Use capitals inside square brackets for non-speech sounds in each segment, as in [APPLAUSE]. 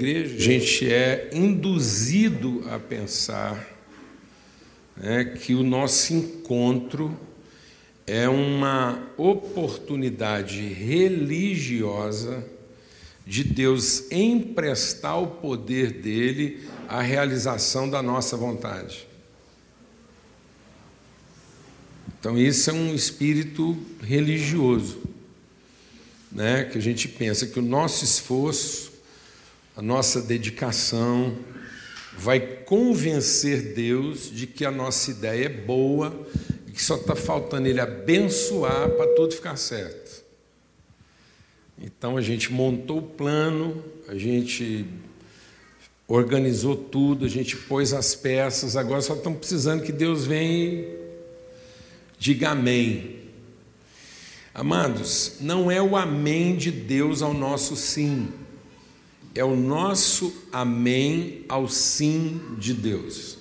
igreja, a gente é induzido a pensar né, que o nosso encontro é uma oportunidade religiosa de Deus emprestar o poder dele à realização da nossa vontade. Então, isso é um espírito religioso, né? que a gente pensa que o nosso esforço a nossa dedicação vai convencer Deus de que a nossa ideia é boa e que só está faltando Ele abençoar para tudo ficar certo. Então a gente montou o plano, a gente organizou tudo, a gente pôs as peças, agora só estamos precisando que Deus venha e diga amém. Amados, não é o amém de Deus ao nosso sim é o nosso amém ao sim de Deus.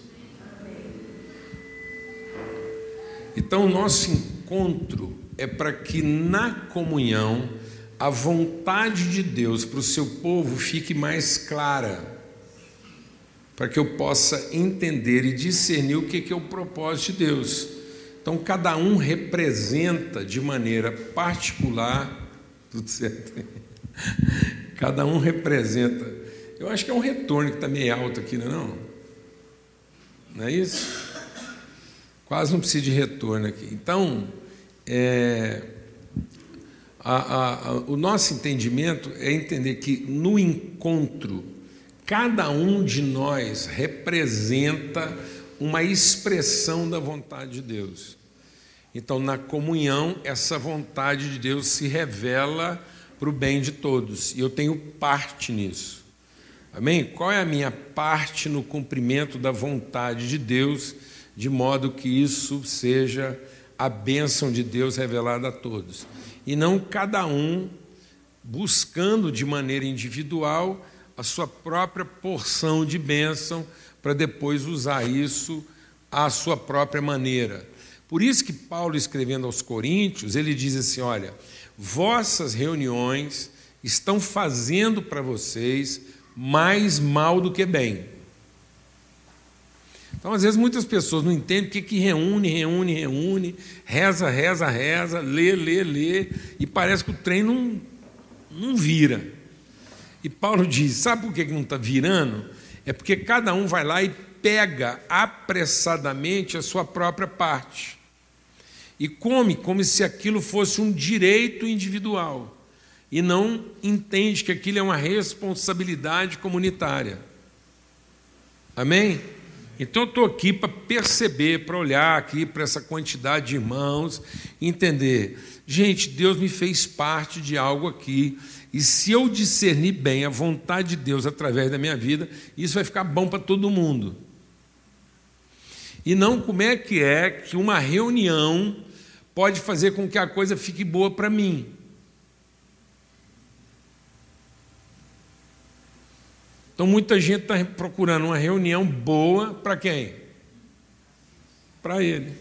Então, o nosso encontro é para que na comunhão a vontade de Deus para o seu povo fique mais clara, para que eu possa entender e discernir o que é o propósito de Deus. Então, cada um representa de maneira particular, [LAUGHS] tudo certo? Cada um representa. Eu acho que é um retorno que está meio alto aqui, não é não? Não é isso? Quase não precisa de retorno aqui. Então, é, a, a, a, o nosso entendimento é entender que no encontro, cada um de nós representa uma expressão da vontade de Deus. Então, na comunhão, essa vontade de Deus se revela para o bem de todos, e eu tenho parte nisso. Amém? Qual é a minha parte no cumprimento da vontade de Deus, de modo que isso seja a bênção de Deus revelada a todos? E não cada um buscando de maneira individual a sua própria porção de bênção para depois usar isso à sua própria maneira. Por isso que Paulo, escrevendo aos Coríntios, ele diz assim: olha, vossas reuniões estão fazendo para vocês mais mal do que bem. Então, às vezes, muitas pessoas não entendem o que, que reúne, reúne, reúne, reza, reza, reza, lê, lê, lê, e parece que o trem não, não vira. E Paulo diz: sabe por que não está virando? É porque cada um vai lá e pega apressadamente a sua própria parte e come como se aquilo fosse um direito individual e não entende que aquilo é uma responsabilidade comunitária. Amém? Então eu estou aqui para perceber, para olhar aqui para essa quantidade de irmãos, entender. Gente, Deus me fez parte de algo aqui, e se eu discernir bem a vontade de Deus através da minha vida, isso vai ficar bom para todo mundo. E não como é que é que uma reunião pode fazer com que a coisa fique boa para mim. Então muita gente está procurando uma reunião boa para quem? Para ele.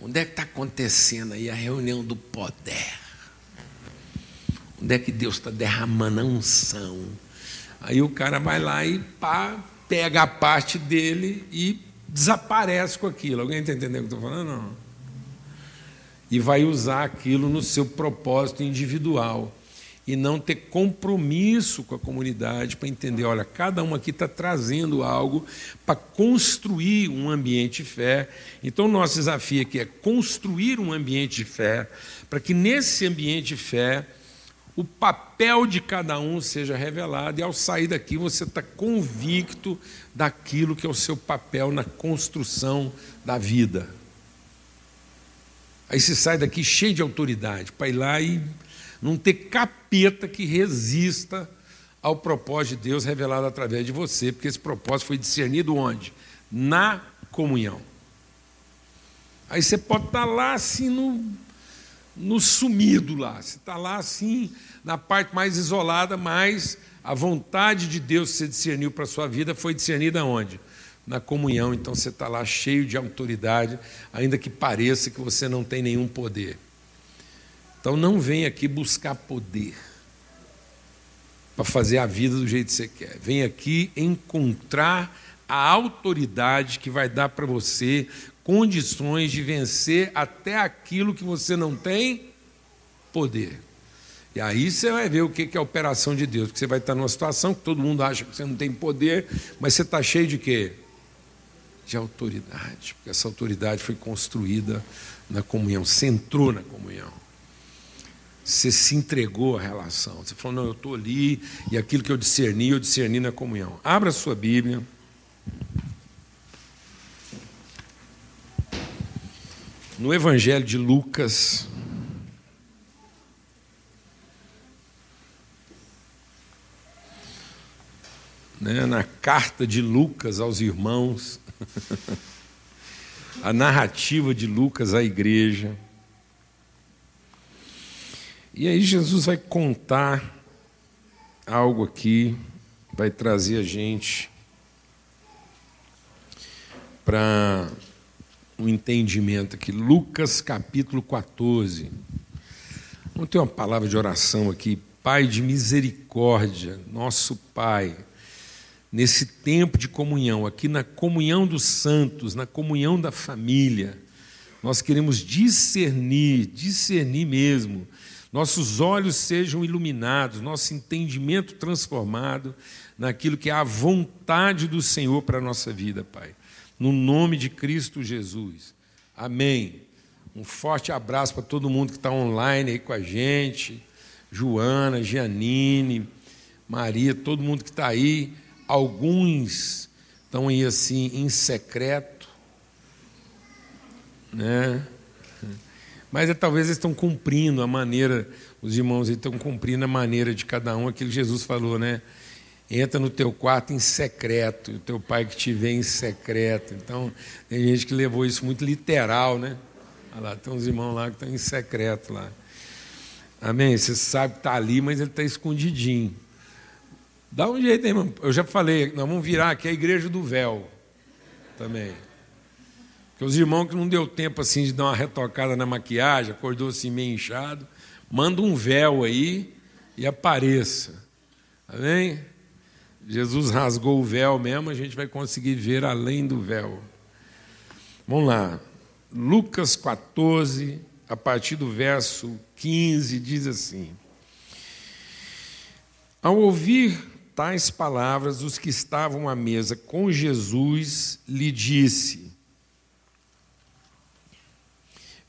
Onde é que está acontecendo aí a reunião do poder? Onde é que Deus está derramando a unção? Aí o cara vai lá e pá, pega a parte dele e desaparece com aquilo. Alguém está entendendo o que eu estou falando? Não e vai usar aquilo no seu propósito individual e não ter compromisso com a comunidade para entender, olha, cada um aqui está trazendo algo para construir um ambiente de fé. Então, o nosso desafio aqui é construir um ambiente de fé, para que nesse ambiente de fé o papel de cada um seja revelado e ao sair daqui você está convicto daquilo que é o seu papel na construção da vida. Aí você sai daqui cheio de autoridade para ir lá e não ter capeta que resista ao propósito de Deus revelado através de você, porque esse propósito foi discernido onde? Na comunhão. Aí você pode estar lá assim no, no sumido lá, você está lá assim na parte mais isolada, mas a vontade de Deus que você discerniu para a sua vida foi discernida onde? Na comunhão, então você está lá cheio de autoridade, ainda que pareça que você não tem nenhum poder. Então não vem aqui buscar poder. para fazer a vida do jeito que você quer. Vem aqui encontrar a autoridade que vai dar para você condições de vencer até aquilo que você não tem poder. E aí você vai ver o que é a operação de Deus, porque você vai estar numa situação que todo mundo acha que você não tem poder, mas você está cheio de quê? De autoridade, porque essa autoridade foi construída na comunhão, você entrou na comunhão. Você se entregou à relação. Você falou, não, eu estou ali, e aquilo que eu discerni, eu discerni na comunhão. Abra a sua Bíblia. No Evangelho de Lucas, né, na carta de Lucas aos irmãos, a narrativa de Lucas à igreja. E aí Jesus vai contar algo aqui, vai trazer a gente para um entendimento aqui. Lucas capítulo 14. Vamos ter uma palavra de oração aqui. Pai de misericórdia, nosso Pai, nesse tempo de comunhão, aqui na comunhão dos santos, na comunhão da família, nós queremos discernir, discernir mesmo, nossos olhos sejam iluminados, nosso entendimento transformado naquilo que é a vontade do Senhor para a nossa vida, Pai no nome de Cristo Jesus. Amém. Um forte abraço para todo mundo que está online aí com a gente. Joana, Gianine, Maria, todo mundo que está aí. Alguns estão aí assim em secreto, né? Mas é, talvez eles estão cumprindo a maneira, os irmãos estão cumprindo a maneira de cada um, aquilo que Jesus falou, né? entra no teu quarto em secreto, o teu pai que te vê em secreto. Então, tem gente que levou isso muito literal, né? Olha lá, tem uns irmãos lá que estão em secreto lá. Amém? Você sabe que está ali, mas ele está escondidinho. Dá um jeito irmão. Eu já falei, nós vamos virar aqui a igreja do véu também. Porque os irmãos que não deu tempo assim de dar uma retocada na maquiagem, acordou assim meio inchado, manda um véu aí e apareça. Amém? Jesus rasgou o véu mesmo, a gente vai conseguir ver além do véu. Vamos lá. Lucas 14, a partir do verso 15, diz assim: Ao ouvir tais palavras, os que estavam à mesa com Jesus lhe disse: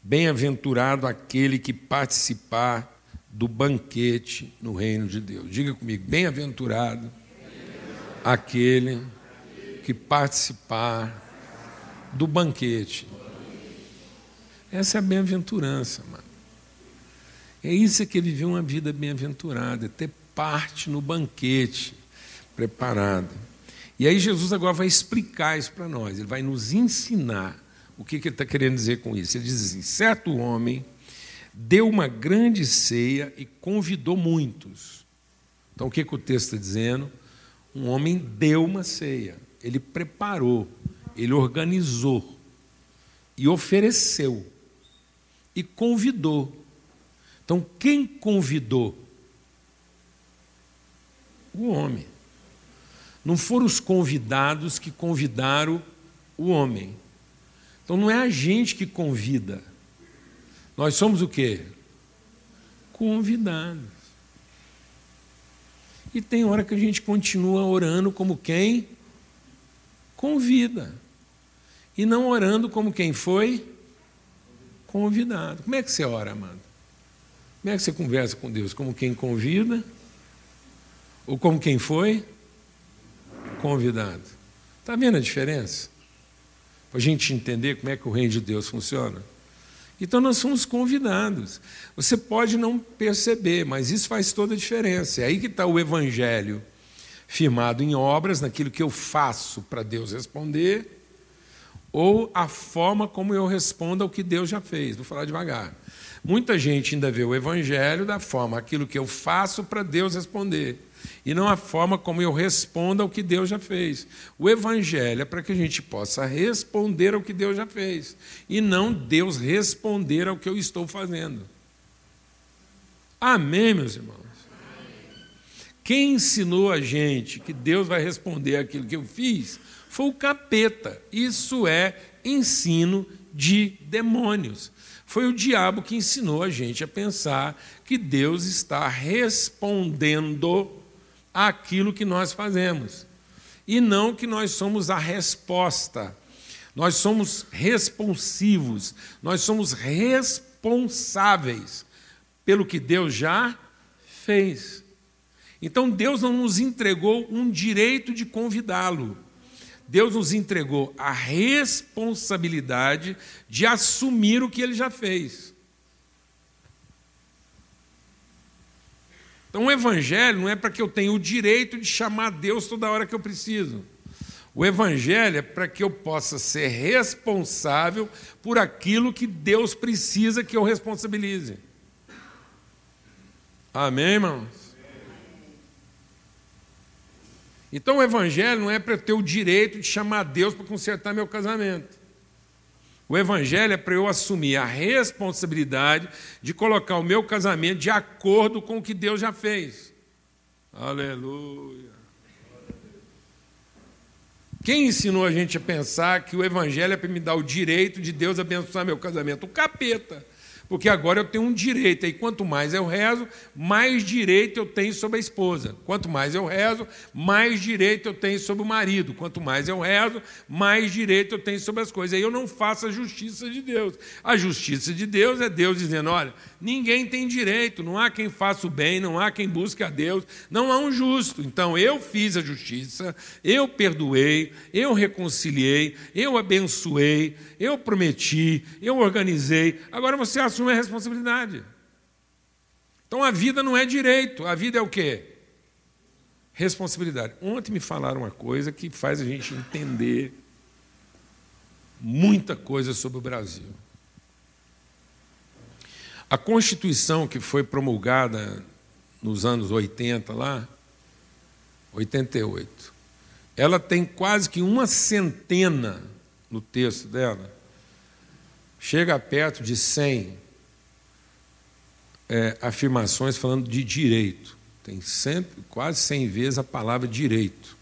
Bem-aventurado aquele que participar do banquete no reino de Deus. Diga comigo, bem-aventurado aquele que participar do banquete. Essa é a bem-aventurança, mano. É isso que ele viu uma vida bem-aventurada, é ter parte no banquete preparado. E aí Jesus agora vai explicar isso para nós, ele vai nos ensinar o que, que ele está querendo dizer com isso. Ele diz assim: certo homem deu uma grande ceia e convidou muitos. Então o que, que o texto está dizendo? Um homem deu uma ceia, ele preparou, ele organizou e ofereceu e convidou. Então, quem convidou? O homem. Não foram os convidados que convidaram o homem. Então não é a gente que convida. Nós somos o quê? Convidados. E tem hora que a gente continua orando como quem convida. E não orando como quem foi convidado. Como é que você ora, amado? Como é que você conversa com Deus? Como quem convida? Ou como quem foi convidado? Está vendo a diferença? Para a gente entender como é que o reino de Deus funciona. Então nós somos convidados. Você pode não perceber, mas isso faz toda a diferença. É aí que está o Evangelho firmado em obras, naquilo que eu faço para Deus responder, ou a forma como eu respondo ao que Deus já fez. Vou falar devagar. Muita gente ainda vê o Evangelho da forma aquilo que eu faço para Deus responder e não a forma como eu respondo ao que Deus já fez. O Evangelho é para que a gente possa responder ao que Deus já fez, e não Deus responder ao que eu estou fazendo. Amém, meus irmãos? Quem ensinou a gente que Deus vai responder aquilo que eu fiz foi o capeta. Isso é ensino de demônios. Foi o diabo que ensinou a gente a pensar que Deus está respondendo àquilo que nós fazemos. E não que nós somos a resposta. Nós somos responsivos, nós somos responsáveis pelo que Deus já fez. Então Deus não nos entregou um direito de convidá-lo. Deus nos entregou a responsabilidade de assumir o que ele já fez. Então, o Evangelho não é para que eu tenha o direito de chamar Deus toda hora que eu preciso. O Evangelho é para que eu possa ser responsável por aquilo que Deus precisa que eu responsabilize. Amém, irmãos? Então o Evangelho não é para eu ter o direito de chamar Deus para consertar meu casamento. O Evangelho é para eu assumir a responsabilidade de colocar o meu casamento de acordo com o que Deus já fez. Aleluia. Quem ensinou a gente a pensar que o Evangelho é para me dar o direito de Deus abençoar meu casamento? O capeta porque agora eu tenho um direito, e quanto mais eu rezo, mais direito eu tenho sobre a esposa. Quanto mais eu rezo, mais direito eu tenho sobre o marido. Quanto mais eu rezo, mais direito eu tenho sobre as coisas. Aí eu não faço a justiça de Deus. A justiça de Deus é Deus dizendo: olha, ninguém tem direito, não há quem faça o bem, não há quem busque a Deus, não há um justo. Então eu fiz a justiça, eu perdoei, eu reconciliei, eu abençoei, eu prometi, eu organizei. Agora você assume a responsabilidade. Então a vida não é direito, a vida é o quê? Responsabilidade. Ontem me falaram uma coisa que faz a gente entender muita coisa sobre o Brasil. A Constituição que foi promulgada nos anos 80 lá, 88, ela tem quase que uma centena no texto dela, chega perto de 100 é, afirmações falando de direito. Tem sempre, quase 100 vezes a palavra direito.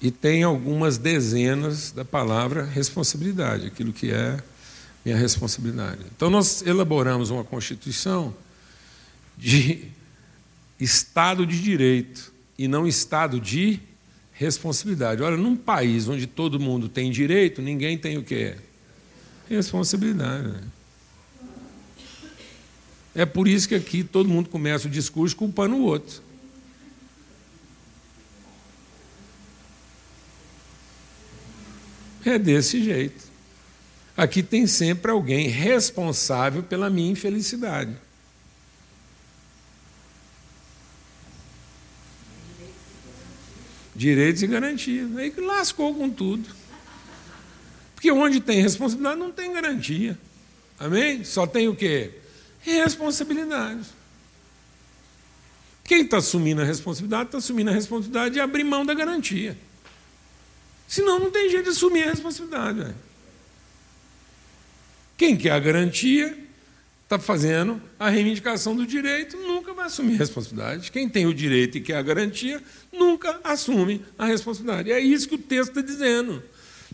E tem algumas dezenas da palavra responsabilidade, aquilo que é minha responsabilidade. Então, nós elaboramos uma Constituição de Estado de Direito e não Estado de responsabilidade. Olha, num país onde todo mundo tem direito, ninguém tem o quê? Responsabilidade. Né? É por isso que aqui todo mundo começa o discurso culpando o outro. É desse jeito. Aqui tem sempre alguém responsável pela minha infelicidade. Direitos e garantias. Aí lascou com tudo. Porque onde tem responsabilidade não tem garantia. Amém? Só tem o quê? Responsabilidade. Quem está assumindo a responsabilidade, está assumindo a responsabilidade de abrir mão da garantia. Senão não tem jeito de assumir a responsabilidade. Véio. Quem quer a garantia está fazendo a reivindicação do direito, nunca vai assumir a responsabilidade. Quem tem o direito e quer a garantia, nunca assume a responsabilidade. É isso que o texto está dizendo.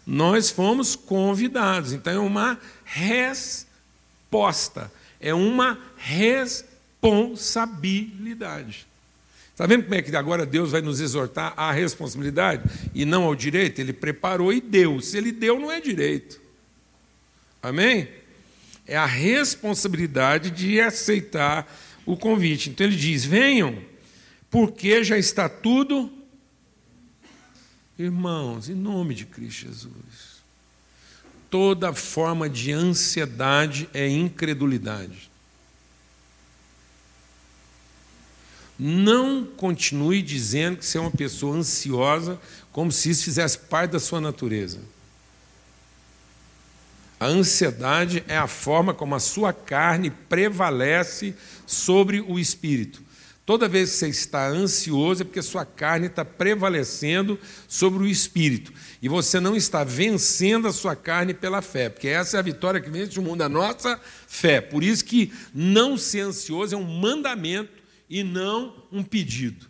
Nós fomos convidados. Então é uma resposta, é uma responsabilidade. Está vendo como é que agora Deus vai nos exortar à responsabilidade e não ao direito? Ele preparou e deu. Se ele deu, não é direito. Amém? É a responsabilidade de aceitar o convite. Então ele diz: venham, porque já está tudo. Irmãos, em nome de Cristo Jesus, toda forma de ansiedade é incredulidade. Não continue dizendo que você é uma pessoa ansiosa, como se isso fizesse parte da sua natureza. A ansiedade é a forma como a sua carne prevalece sobre o espírito. Toda vez que você está ansioso é porque sua carne está prevalecendo sobre o espírito. E você não está vencendo a sua carne pela fé, porque essa é a vitória que vence o mundo, a nossa fé. Por isso que não ser ansioso é um mandamento e não um pedido.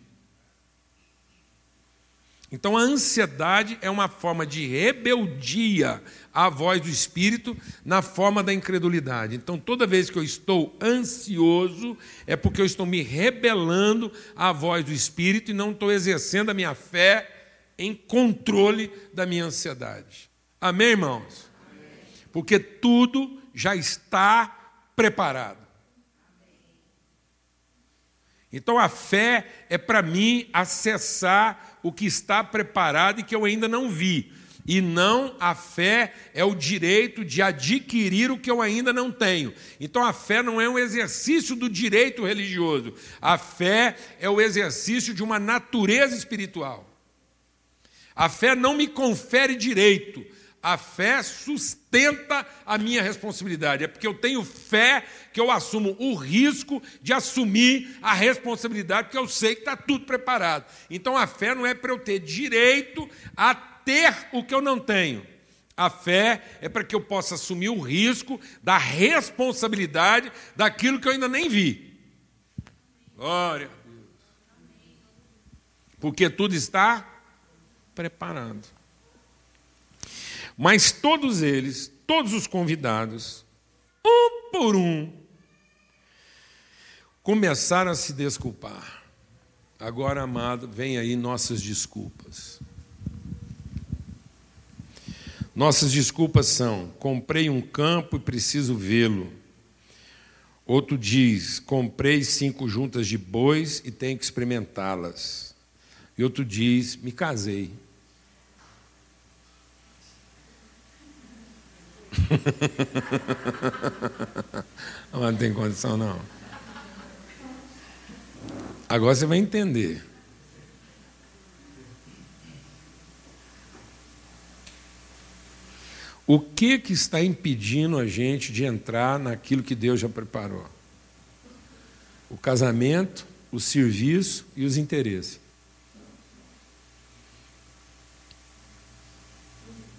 Então a ansiedade é uma forma de rebeldia à voz do Espírito na forma da incredulidade. Então toda vez que eu estou ansioso, é porque eu estou me rebelando à voz do Espírito e não estou exercendo a minha fé em controle da minha ansiedade. Amém, irmãos? Porque tudo já está preparado. Então a fé é para mim acessar o que está preparado e que eu ainda não vi. E não a fé é o direito de adquirir o que eu ainda não tenho. Então a fé não é um exercício do direito religioso. A fé é o exercício de uma natureza espiritual. A fé não me confere direito, a fé sustenta a minha responsabilidade. É porque eu tenho fé que eu assumo o risco de assumir a responsabilidade, porque eu sei que está tudo preparado. Então a fé não é para eu ter direito a ter o que eu não tenho. A fé é para que eu possa assumir o risco da responsabilidade daquilo que eu ainda nem vi. Glória a Deus. Porque tudo está preparado. Mas todos eles, todos os convidados, um por um, começaram a se desculpar. Agora, amado, vem aí nossas desculpas. Nossas desculpas são: comprei um campo e preciso vê-lo. Outro diz: comprei cinco juntas de bois e tenho que experimentá-las. E outro diz: me casei. [LAUGHS] não tem condição, não. Agora você vai entender. O que, que está impedindo a gente de entrar naquilo que Deus já preparou? O casamento, o serviço e os interesses.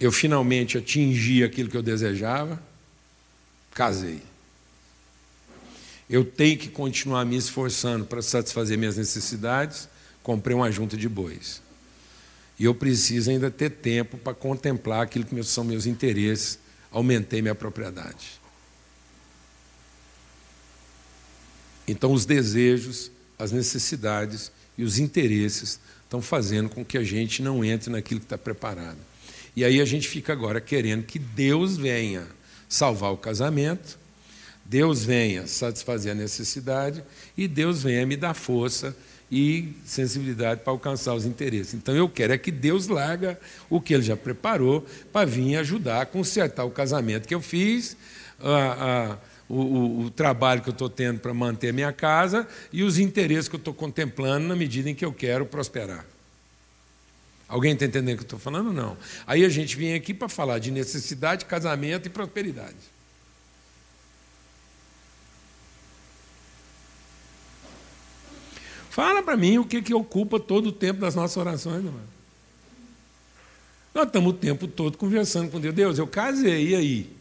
eu finalmente atingi aquilo que eu desejava, casei. Eu tenho que continuar me esforçando para satisfazer minhas necessidades, comprei uma junta de bois. E eu preciso ainda ter tempo para contemplar aquilo que são meus interesses, aumentei minha propriedade. Então, os desejos, as necessidades e os interesses estão fazendo com que a gente não entre naquilo que está preparado. E aí a gente fica agora querendo que Deus venha salvar o casamento, Deus venha satisfazer a necessidade e Deus venha me dar força e sensibilidade para alcançar os interesses. Então eu quero é que Deus larga o que Ele já preparou para vir ajudar a consertar o casamento que eu fiz, a, a, o, o, o, trabalho que eu estou tendo para manter minha casa e os interesses que eu estou contemplando na medida em que eu quero prosperar. Alguém está entendendo o que eu estou falando? Não. Aí a gente vem aqui para falar de necessidade, casamento e prosperidade. Fala para mim o que, que ocupa todo o tempo das nossas orações, irmão. Nós estamos o tempo todo conversando com Deus. Deus, eu casei, e aí?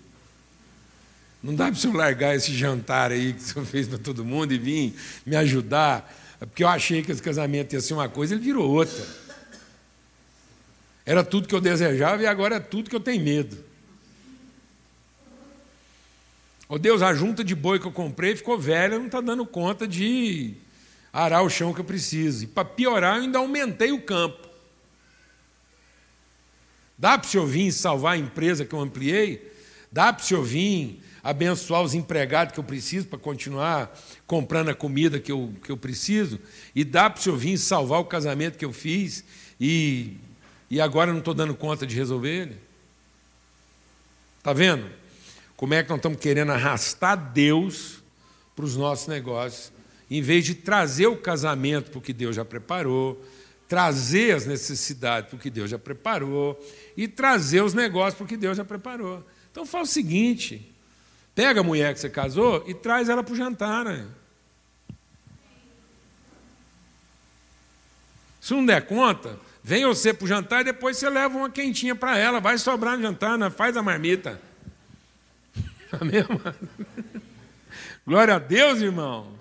Não dá para o senhor largar esse jantar aí que o senhor fez para todo mundo e vir me ajudar? Porque eu achei que esse casamento ia ser uma coisa, ele virou outra. Era tudo que eu desejava e agora é tudo que eu tenho medo. Oh Deus, a junta de boi que eu comprei ficou velha, não está dando conta de arar o chão que eu preciso. E para piorar, eu ainda aumentei o campo. Dá para o senhor vir salvar a empresa que eu ampliei? Dá para o senhor vir abençoar os empregados que eu preciso para continuar comprando a comida que eu, que eu preciso? E dá para o senhor vir salvar o casamento que eu fiz e e agora não estou dando conta de resolver ele? Está vendo? Como é que nós estamos querendo arrastar Deus para os nossos negócios, em vez de trazer o casamento para o que Deus já preparou, trazer as necessidades para o que Deus já preparou e trazer os negócios para o que Deus já preparou. Então faz o seguinte: pega a mulher que você casou e traz ela para o jantar. Né? Se não der conta, Vem você para o jantar e depois você leva uma quentinha para ela. Vai sobrar no jantar, né? faz a marmita. [LAUGHS] Amém, mano? [LAUGHS] Glória a Deus, irmão.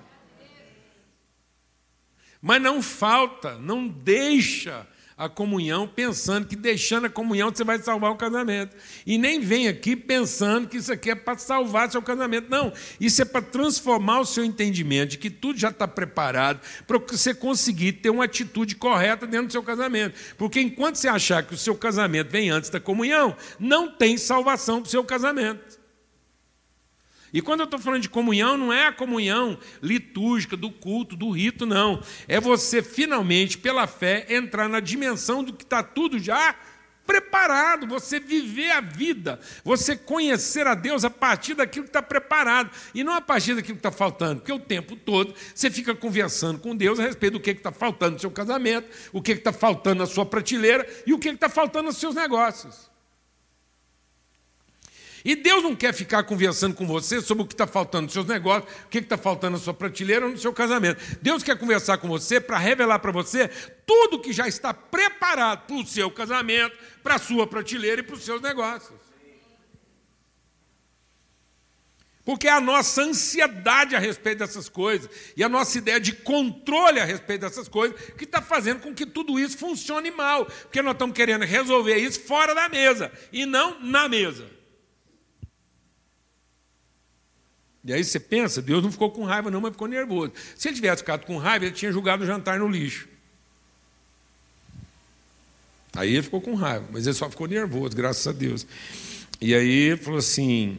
Mas não falta, não deixa a comunhão pensando que deixando a comunhão você vai salvar o casamento. E nem vem aqui pensando que isso aqui é para salvar seu casamento. Não, isso é para transformar o seu entendimento de que tudo já está preparado para você conseguir ter uma atitude correta dentro do seu casamento. Porque enquanto você achar que o seu casamento vem antes da comunhão, não tem salvação para o seu casamento. E quando eu estou falando de comunhão, não é a comunhão litúrgica, do culto, do rito, não. É você finalmente, pela fé, entrar na dimensão do que está tudo já preparado, você viver a vida, você conhecer a Deus a partir daquilo que está preparado, e não a partir daquilo que está faltando, porque o tempo todo você fica conversando com Deus a respeito do que está faltando no seu casamento, o que está faltando na sua prateleira e o que está faltando nos seus negócios. E Deus não quer ficar conversando com você sobre o que está faltando nos seus negócios, o que está faltando na sua prateleira ou no seu casamento. Deus quer conversar com você para revelar para você tudo que já está preparado para o seu casamento, para a sua prateleira e para os seus negócios. Porque é a nossa ansiedade a respeito dessas coisas e a nossa ideia de controle a respeito dessas coisas que está fazendo com que tudo isso funcione mal. Porque nós estamos querendo resolver isso fora da mesa e não na mesa. E aí você pensa, Deus não ficou com raiva, não, mas ficou nervoso. Se ele tivesse ficado com raiva, ele tinha jogado o jantar no lixo. Aí ele ficou com raiva, mas ele só ficou nervoso, graças a Deus. E aí falou assim: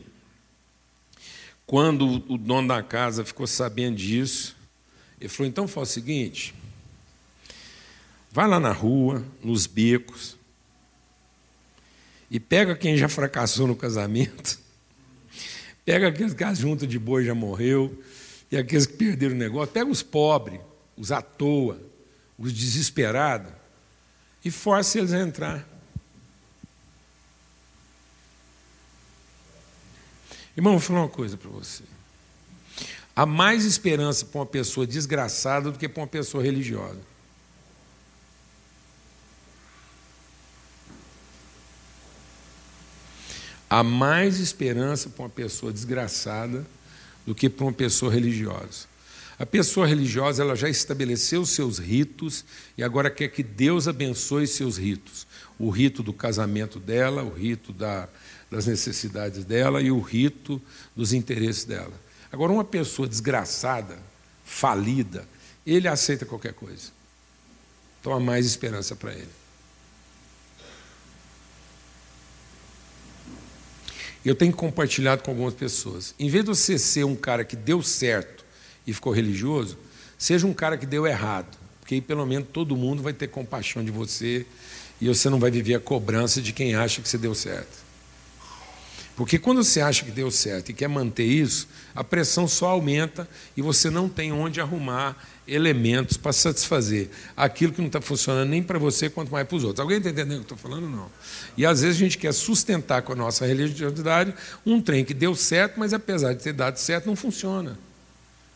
quando o dono da casa ficou sabendo disso, ele falou: então faz o seguinte, vai lá na rua, nos becos, e pega quem já fracassou no casamento [LAUGHS] Pega aqueles que junta de boi já morreu, e aqueles que perderam o negócio. Pega os pobres, os à toa, os desesperados, e force eles a entrar. Irmão, vou falar uma coisa para você. Há mais esperança para uma pessoa desgraçada do que para uma pessoa religiosa. Há mais esperança para uma pessoa desgraçada do que para uma pessoa religiosa. A pessoa religiosa ela já estabeleceu seus ritos e agora quer que Deus abençoe seus ritos. O rito do casamento dela, o rito da, das necessidades dela e o rito dos interesses dela. Agora, uma pessoa desgraçada, falida, ele aceita qualquer coisa. Então há mais esperança para ele. Eu tenho compartilhado com algumas pessoas. Em vez de você ser um cara que deu certo e ficou religioso, seja um cara que deu errado, porque aí pelo menos todo mundo vai ter compaixão de você e você não vai viver a cobrança de quem acha que você deu certo. Porque quando você acha que deu certo e quer manter isso, a pressão só aumenta e você não tem onde arrumar elementos para satisfazer aquilo que não está funcionando nem para você, quanto mais para os outros. Alguém está entendendo o que eu estou falando? Não. E às vezes a gente quer sustentar com a nossa religiosidade um trem que deu certo, mas apesar de ter dado certo, não funciona.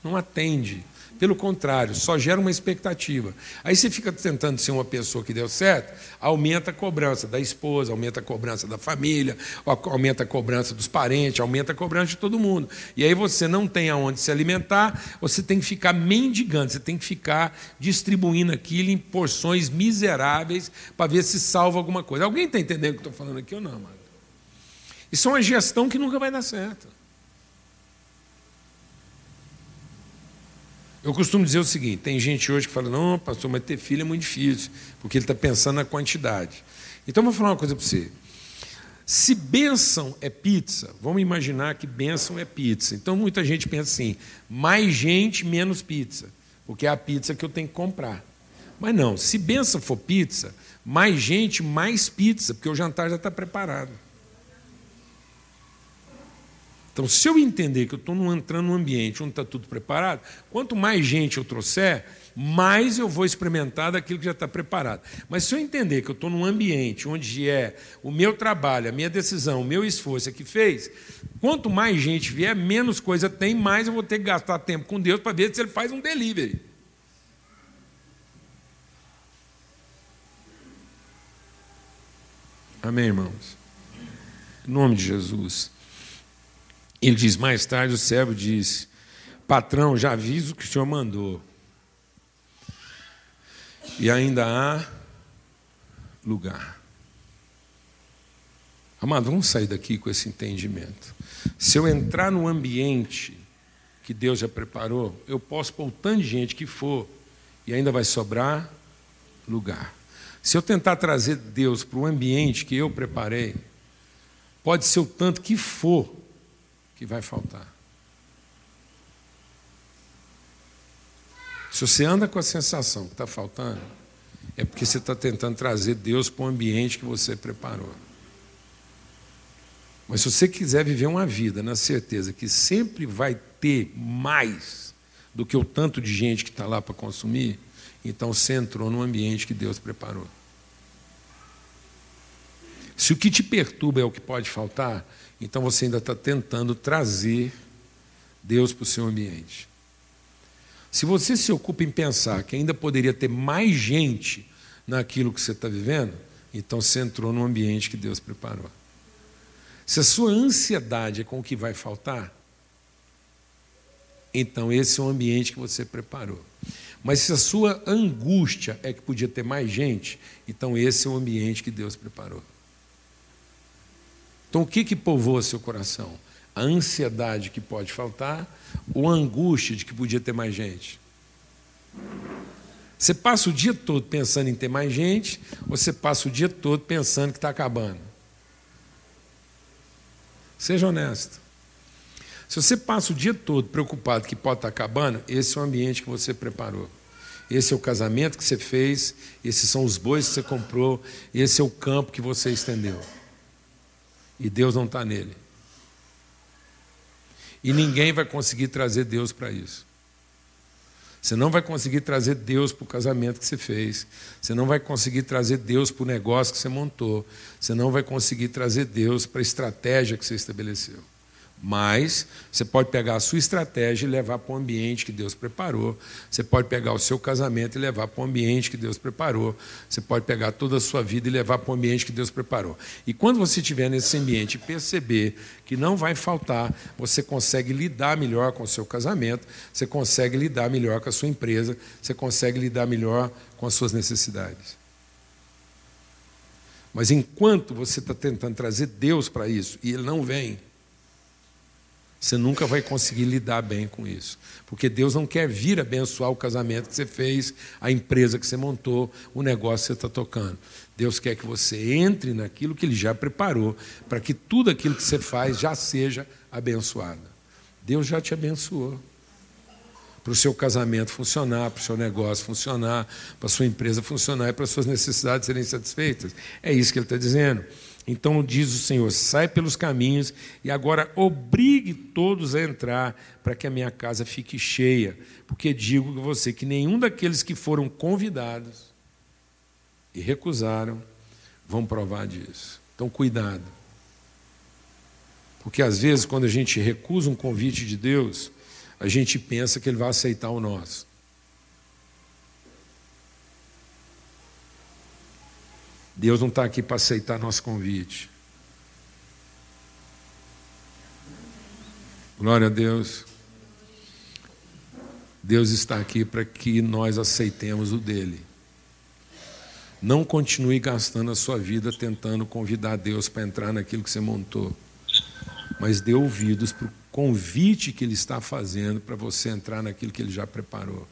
Não atende. Pelo contrário, só gera uma expectativa. Aí você fica tentando ser uma pessoa que deu certo, aumenta a cobrança da esposa, aumenta a cobrança da família, aumenta a cobrança dos parentes, aumenta a cobrança de todo mundo. E aí você não tem aonde se alimentar, você tem que ficar mendigando, você tem que ficar distribuindo aquilo em porções miseráveis para ver se salva alguma coisa. Alguém está entendendo o que eu estou falando aqui ou não, mano? Isso é uma gestão que nunca vai dar certo. Eu costumo dizer o seguinte: tem gente hoje que fala, não, pastor, mas ter filho é muito difícil, porque ele está pensando na quantidade. Então, vou falar uma coisa para você. Se bênção é pizza, vamos imaginar que bênção é pizza. Então, muita gente pensa assim: mais gente, menos pizza, porque é a pizza que eu tenho que comprar. Mas não, se bênção for pizza, mais gente, mais pizza, porque o jantar já está preparado. Então, se eu entender que eu estou entrando num ambiente onde está tudo preparado, quanto mais gente eu trouxer, mais eu vou experimentar daquilo que já está preparado. Mas se eu entender que eu estou num ambiente onde é o meu trabalho, a minha decisão, o meu esforço é que fez, quanto mais gente vier, menos coisa tem, mais eu vou ter que gastar tempo com Deus para ver se ele faz um delivery. Amém, irmãos? Em nome de Jesus. Ele diz: mais tarde o servo disse: Patrão, já aviso o que o senhor mandou. E ainda há lugar. Amado, vamos sair daqui com esse entendimento. Se eu entrar no ambiente que Deus já preparou, eu posso pôr o tanto de gente que for e ainda vai sobrar lugar. Se eu tentar trazer Deus para o ambiente que eu preparei, pode ser o tanto que for que vai faltar. Se você anda com a sensação que está faltando, é porque você está tentando trazer Deus para o ambiente que você preparou. Mas se você quiser viver uma vida na certeza que sempre vai ter mais do que o tanto de gente que está lá para consumir, então você entrou no ambiente que Deus preparou. Se o que te perturba é o que pode faltar, então você ainda está tentando trazer Deus para o seu ambiente. Se você se ocupa em pensar que ainda poderia ter mais gente naquilo que você está vivendo, então você entrou no ambiente que Deus preparou. Se a sua ansiedade é com o que vai faltar, então esse é o ambiente que você preparou. Mas se a sua angústia é que podia ter mais gente, então esse é o ambiente que Deus preparou. Então o que que povoa seu coração? A ansiedade que pode faltar ou a angústia de que podia ter mais gente? Você passa o dia todo pensando em ter mais gente, ou você passa o dia todo pensando que está acabando? Seja honesto. Se você passa o dia todo preocupado que pode estar tá acabando, esse é o ambiente que você preparou. Esse é o casamento que você fez, esses são os bois que você comprou, esse é o campo que você estendeu. E Deus não está nele. E ninguém vai conseguir trazer Deus para isso. Você não vai conseguir trazer Deus para o casamento que você fez. Você não vai conseguir trazer Deus para o negócio que você montou. Você não vai conseguir trazer Deus para a estratégia que você estabeleceu. Mas você pode pegar a sua estratégia e levar para o ambiente que Deus preparou. Você pode pegar o seu casamento e levar para o ambiente que Deus preparou. Você pode pegar toda a sua vida e levar para o ambiente que Deus preparou. E quando você estiver nesse ambiente e perceber que não vai faltar, você consegue lidar melhor com o seu casamento, você consegue lidar melhor com a sua empresa, você consegue lidar melhor com as suas necessidades. Mas enquanto você está tentando trazer Deus para isso e ele não vem, você nunca vai conseguir lidar bem com isso. Porque Deus não quer vir abençoar o casamento que você fez, a empresa que você montou, o negócio que você está tocando. Deus quer que você entre naquilo que Ele já preparou, para que tudo aquilo que você faz já seja abençoado. Deus já te abençoou. Para o seu casamento funcionar, para o seu negócio funcionar, para a sua empresa funcionar e para as suas necessidades serem satisfeitas. É isso que Ele está dizendo. Então diz o Senhor: sai pelos caminhos e agora obrigue todos a entrar para que a minha casa fique cheia, porque digo a você que nenhum daqueles que foram convidados e recusaram vão provar disso. Então cuidado. Porque às vezes quando a gente recusa um convite de Deus, a gente pensa que ele vai aceitar o nosso. Deus não está aqui para aceitar nosso convite. Glória a Deus. Deus está aqui para que nós aceitemos o dele. Não continue gastando a sua vida tentando convidar Deus para entrar naquilo que você montou, mas dê ouvidos para o convite que Ele está fazendo para você entrar naquilo que Ele já preparou.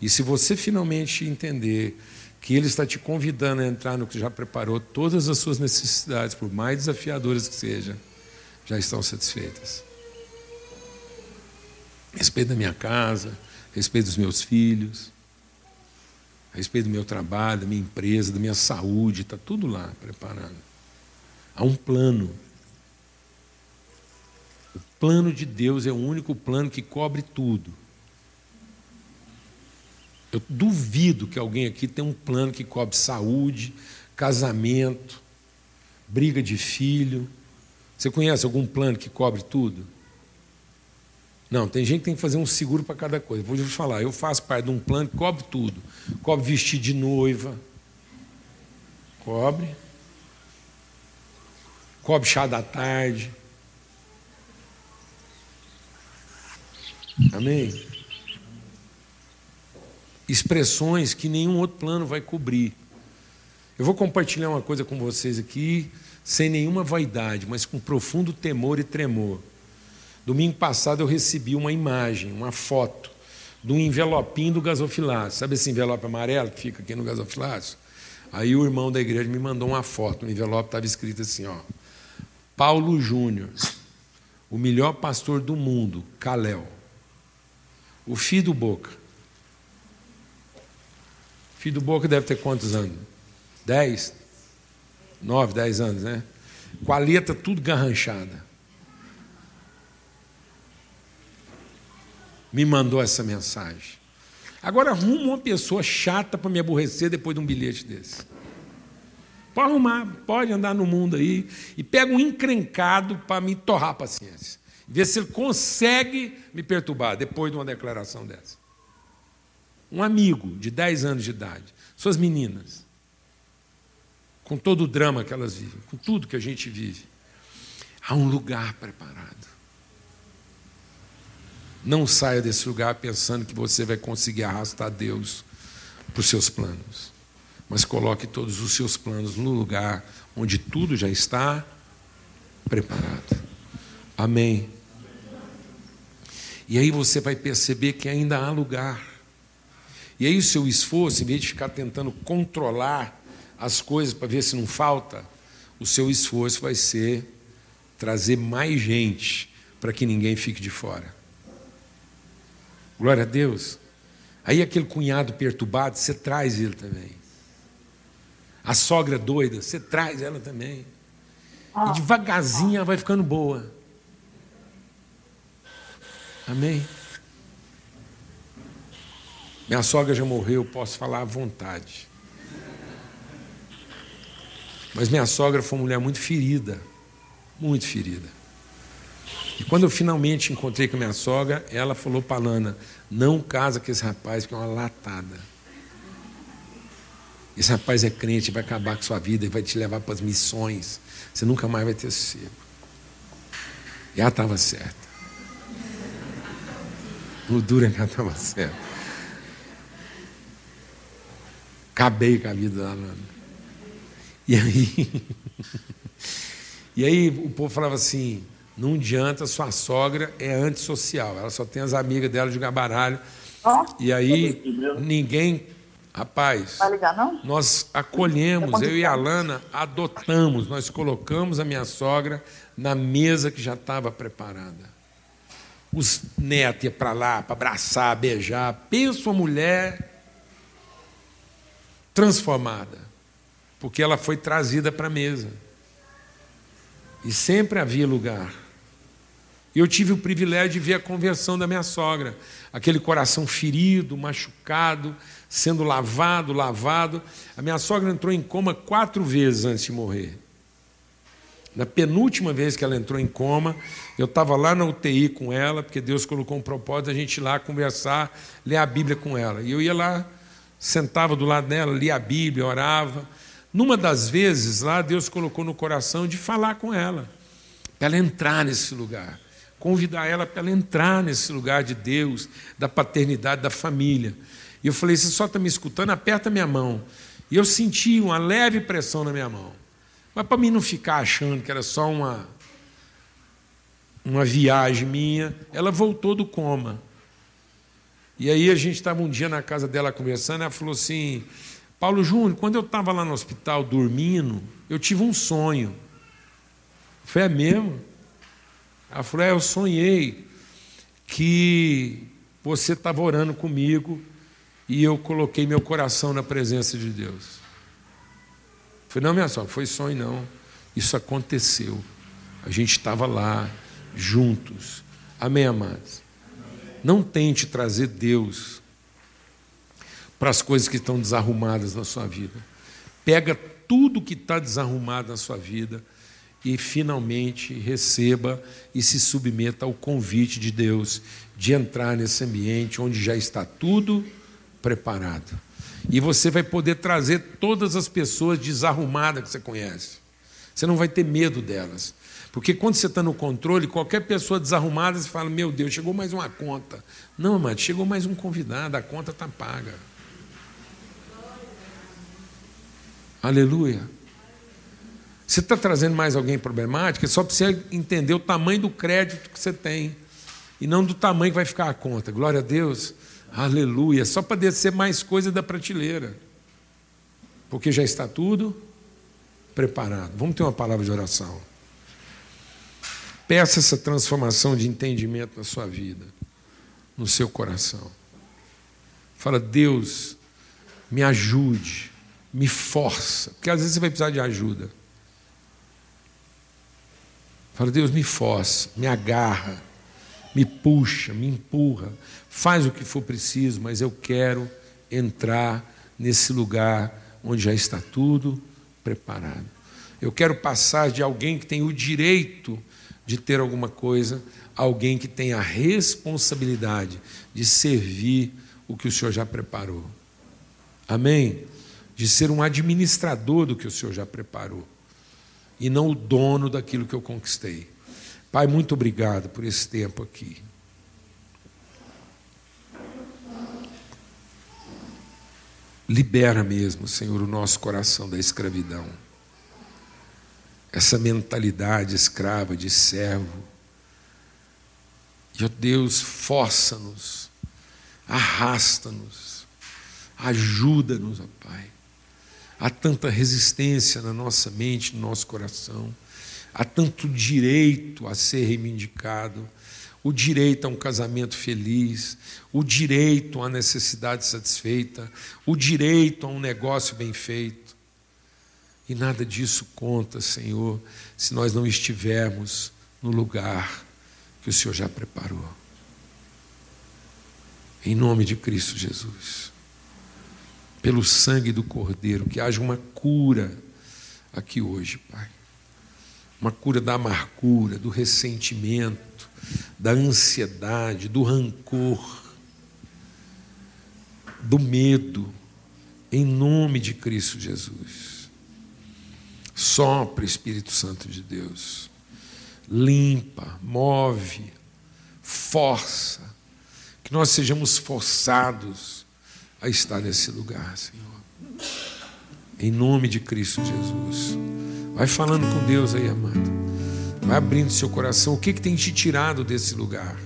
E se você finalmente entender que Ele está te convidando a entrar no que já preparou, todas as suas necessidades, por mais desafiadoras que sejam, já estão satisfeitas. Respeito da minha casa, respeito dos meus filhos, respeito do meu trabalho, da minha empresa, da minha saúde, está tudo lá preparado. Há um plano. O plano de Deus é o único plano que cobre tudo. Eu duvido que alguém aqui tenha um plano que cobre saúde, casamento, briga de filho. Você conhece algum plano que cobre tudo? Não, tem gente que tem que fazer um seguro para cada coisa. Vou te falar, eu faço parte de um plano que cobre tudo. Cobre vestir de noiva. Cobre. Cobre chá da tarde. Amém? Expressões que nenhum outro plano vai cobrir. Eu vou compartilhar uma coisa com vocês aqui, sem nenhuma vaidade, mas com profundo temor e tremor. Domingo passado eu recebi uma imagem, uma foto, de um envelopinho do gasofilácio. Sabe esse envelope amarelo que fica aqui no gasofilácio? Aí o irmão da igreja me mandou uma foto, no envelope estava escrito assim, ó. Paulo Júnior, o melhor pastor do mundo, Caléu. O filho do Boca. Filho do Boca deve ter quantos anos? Dez? Nove, dez anos, né? Com a letra tudo garranchada. Me mandou essa mensagem. Agora arruma uma pessoa chata para me aborrecer depois de um bilhete desse. Pode arrumar, pode andar no mundo aí e pega um encrencado para me torrar a paciência. Ver se ele consegue me perturbar depois de uma declaração dessa. Um amigo de 10 anos de idade, suas meninas, com todo o drama que elas vivem, com tudo que a gente vive, há um lugar preparado. Não saia desse lugar pensando que você vai conseguir arrastar Deus para os seus planos mas coloque todos os seus planos no lugar onde tudo já está preparado. Amém. E aí você vai perceber que ainda há lugar. E aí o seu esforço, em vez de ficar tentando controlar as coisas para ver se não falta, o seu esforço vai ser trazer mais gente para que ninguém fique de fora. Glória a Deus. Aí aquele cunhado perturbado, você traz ele também. A sogra doida, você traz ela também. E devagarzinho ela vai ficando boa. Amém? Minha sogra já morreu, posso falar à vontade. Mas minha sogra foi uma mulher muito ferida, muito ferida. E quando eu finalmente encontrei com minha sogra, ela falou para a Lana: não casa com esse rapaz, que é uma latada. Esse rapaz é crente, vai acabar com sua vida e vai te levar para as missões. Você nunca mais vai ter sossego. E ela estava certa. O duro é que ela estava certa. Acabei com a vida da Lana. E aí, [LAUGHS] e aí o povo falava assim: não adianta, sua sogra é antissocial, ela só tem as amigas dela de baralho. E aí ninguém Rapaz, Vai ligar, não? nós acolhemos, eu e a Lana adotamos, nós colocamos a minha sogra na mesa que já estava preparada. Os netos iam para lá para abraçar, beijar. Penso uma mulher transformada, porque ela foi trazida para a mesa. E sempre havia lugar. Eu tive o privilégio de ver a conversão da minha sogra, aquele coração ferido, machucado, sendo lavado, lavado. A minha sogra entrou em coma quatro vezes antes de morrer. Na penúltima vez que ela entrou em coma, eu estava lá na UTI com ela, porque Deus colocou um propósito a gente ir lá conversar, ler a Bíblia com ela. E eu ia lá, sentava do lado dela, lia a Bíblia, orava. Numa das vezes lá, Deus colocou no coração de falar com ela, para ela entrar nesse lugar, convidar ela para ela entrar nesse lugar de Deus, da paternidade, da família. E eu falei: você só está me escutando? Aperta minha mão. E eu senti uma leve pressão na minha mão. Mas para mim não ficar achando que era só uma, uma viagem minha, ela voltou do coma. E aí a gente estava um dia na casa dela conversando, ela falou assim: Paulo Júnior, quando eu estava lá no hospital dormindo, eu tive um sonho. Foi é mesmo? Ela falou: é, eu sonhei que você estava orando comigo e eu coloquei meu coração na presença de Deus. Foi não, minha sogra, foi sonho não. Isso aconteceu. A gente estava lá, juntos. Amém, amados? Não tente trazer Deus para as coisas que estão desarrumadas na sua vida. Pega tudo que está desarrumado na sua vida e finalmente receba e se submeta ao convite de Deus de entrar nesse ambiente onde já está tudo preparado. E você vai poder trazer todas as pessoas desarrumadas que você conhece. Você não vai ter medo delas. Porque quando você está no controle, qualquer pessoa desarrumada você fala: Meu Deus, chegou mais uma conta. Não, amado, chegou mais um convidado, a conta está paga. Aleluia. Você está trazendo mais alguém problemático, é só para você entender o tamanho do crédito que você tem e não do tamanho que vai ficar a conta. Glória a Deus. Aleluia. Só para descer mais coisa da prateleira. Porque já está tudo preparado. Vamos ter uma palavra de oração. Peça essa transformação de entendimento na sua vida, no seu coração. Fala, Deus, me ajude, me força, porque às vezes você vai precisar de ajuda. Fala, Deus, me força, me agarra, me puxa, me empurra, faz o que for preciso, mas eu quero entrar nesse lugar onde já está tudo preparado. Eu quero passar de alguém que tem o direito de ter alguma coisa alguém que tem a responsabilidade de servir o que o Senhor já preparou. Amém? De ser um administrador do que o Senhor já preparou e não o dono daquilo que eu conquistei. Pai, muito obrigado por esse tempo aqui. Libera mesmo, Senhor, o nosso coração da escravidão. Essa mentalidade escrava de servo. E, ó Deus, força-nos, arrasta-nos, ajuda-nos, ó Pai Há tanta resistência na nossa mente, no nosso coração. Há tanto direito a ser reivindicado. O direito a um casamento feliz, o direito uma necessidade satisfeita, o direito a um negócio bem feito. E nada disso conta, Senhor, se nós não estivermos no lugar que o Senhor já preparou. Em nome de Cristo Jesus pelo sangue do Cordeiro, que haja uma cura aqui hoje, Pai. Uma cura da amargura, do ressentimento, da ansiedade, do rancor, do medo, em nome de Cristo Jesus. Sopra, Espírito Santo de Deus. Limpa, move, força. Que nós sejamos forçados a estar nesse lugar, Senhor. Em nome de Cristo Jesus. Vai falando com Deus aí, amado. Vai abrindo seu coração. O que, que tem te tirado desse lugar?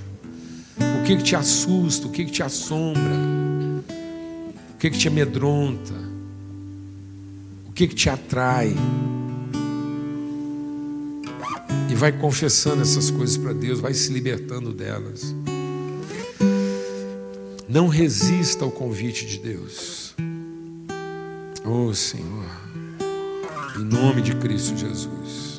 O que, que te assusta? O que, que te assombra? O que, que te amedronta? O que, que te atrai? E vai confessando essas coisas para Deus, vai se libertando delas. Não resista ao convite de Deus. Oh Senhor, em nome de Cristo Jesus.